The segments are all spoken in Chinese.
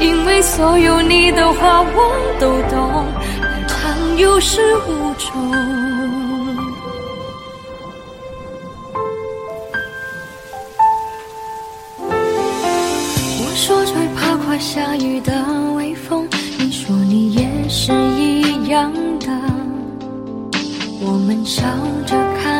因为所有你的话我都懂，爱长有始无终。我说最怕快下雨的微风，你说你也是一样的。我们笑着看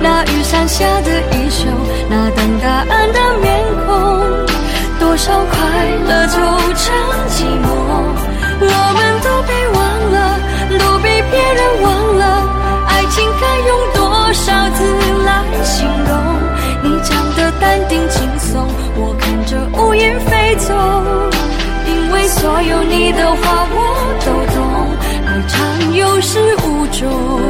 那雨伞下的衣袖，那等答案的面孔。多少快乐就成寂寞，我们都被忘了，都被别人忘了。爱情该用多少字来形容？你讲的淡定轻松，我看着乌云飞走。因为所有你的话我都懂，爱长有始无终。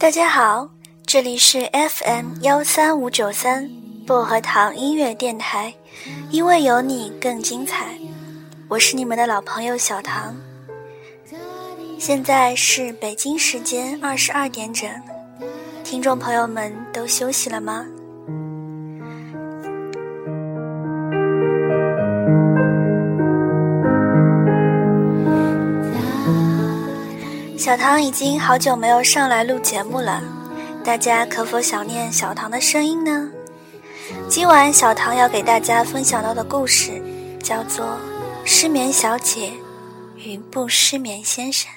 大家好，这里是 FM 幺三五九三薄荷糖音乐电台，因为有你更精彩。我是你们的老朋友小唐。现在是北京时间二十二点整，听众朋友们都休息了吗？小唐已经好久没有上来录节目了，大家可否想念小唐的声音呢？今晚小唐要给大家分享到的故事，叫做《失眠小姐与不失眠先生》。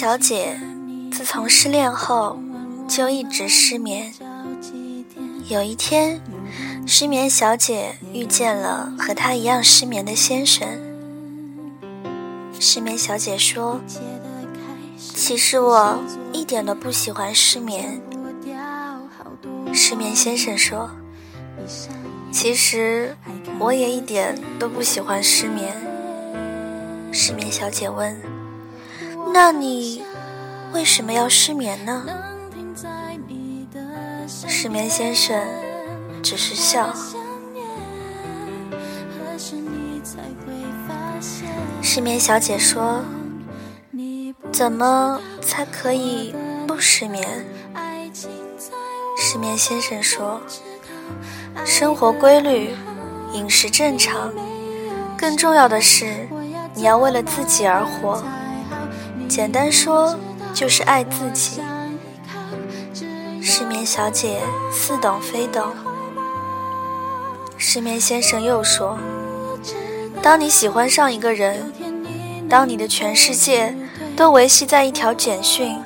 小姐自从失恋后就一直失眠。有一天，失眠小姐遇见了和她一样失眠的先生。失眠小姐说：“其实我一点都不喜欢失眠。”失眠先生说：“其实我也一点都不喜欢失眠。”失眠小姐问。那你为什么要失眠呢？失眠先生只是笑。失眠小姐说：“怎么才可以不失眠？”失眠先生说：“生活规律，饮食正常，更重要的是，你要为了自己而活。”简单说，就是爱自己。失眠小姐似懂非懂。失眠先生又说：“当你喜欢上一个人，当你的全世界都维系在一条简讯、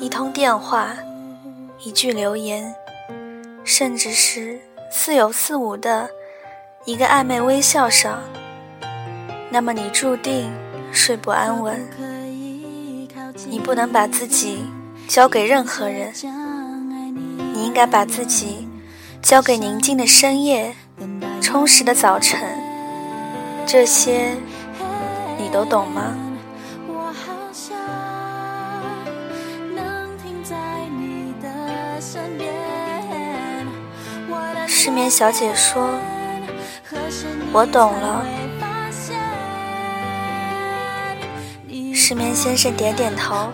一通电话、一句留言，甚至是似有似无的一个暧昧微笑上，那么你注定睡不安稳。”你不能把自己交给任何人，你应该把自己交给宁静的深夜、充实的早晨。这些你都懂吗？失眠小姐说：“我懂了。”失眠先生点点头，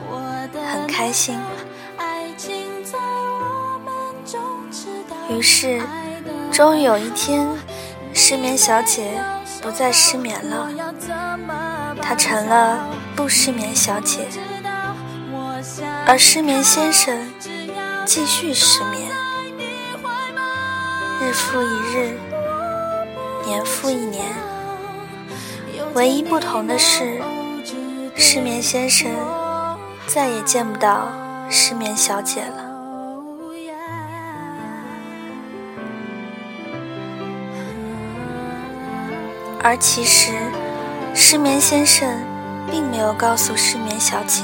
很开心。于是，终于有一天，失眠小姐不再失眠了，她成了不失眠小姐，而失眠先生继续失眠，日复一日，年复一年。唯一不同的是。失眠先生再也见不到失眠小姐了，而其实，失眠先生并没有告诉失眠小姐，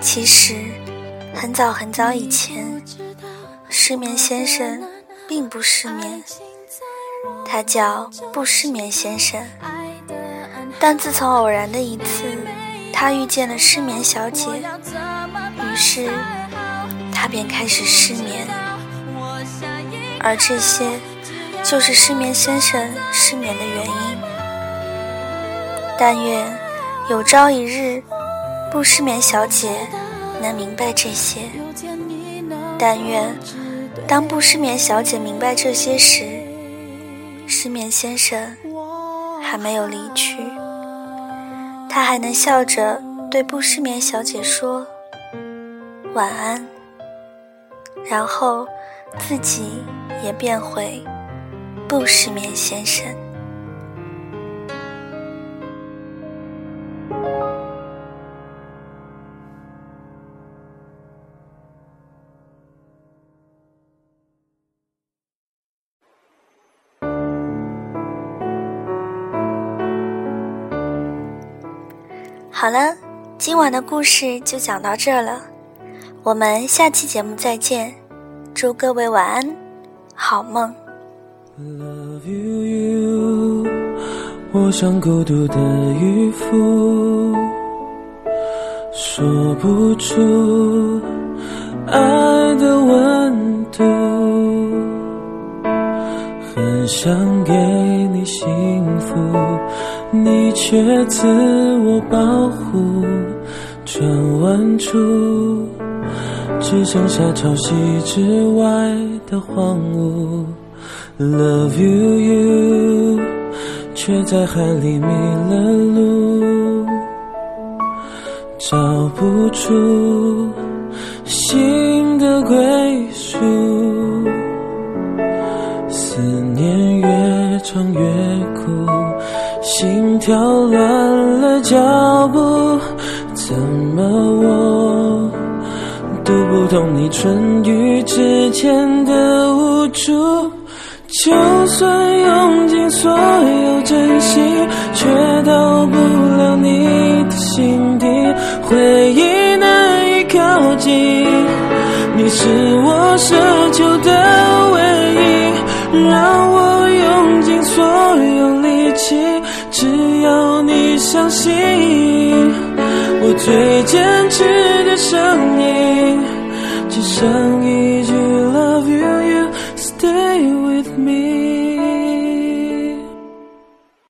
其实很早很早以前，失眠先生并不失眠，他叫不失眠先生。但自从偶然的一次，他遇见了失眠小姐，于是他便开始失眠，而这些就是失眠先生失眠的原因。但愿有朝一日，不失眠小姐能明白这些。但愿当不失眠小姐明白这些时，失眠先生还没有离去。他还能笑着对不失眠小姐说晚安，然后自己也变回不失眠先生。好了，今晚的故事就讲到这了，我们下期节目再见，祝各位晚安，好梦 i love you。我像孤独的渔夫，说不出爱的温度，很想给你幸福，你却自我保护。转弯处，只剩下潮汐之外的荒芜。Love you you，却在海里迷了路，找不出新的归属。思念越长越，心跳乱了脚步。怎么我读不懂你唇语之间的无助？就算用尽所有真心，却到不了你的心底，回忆难以靠近。你是我奢求的唯一，让我用尽所有力气，相信。我最坚持的声音，这声音。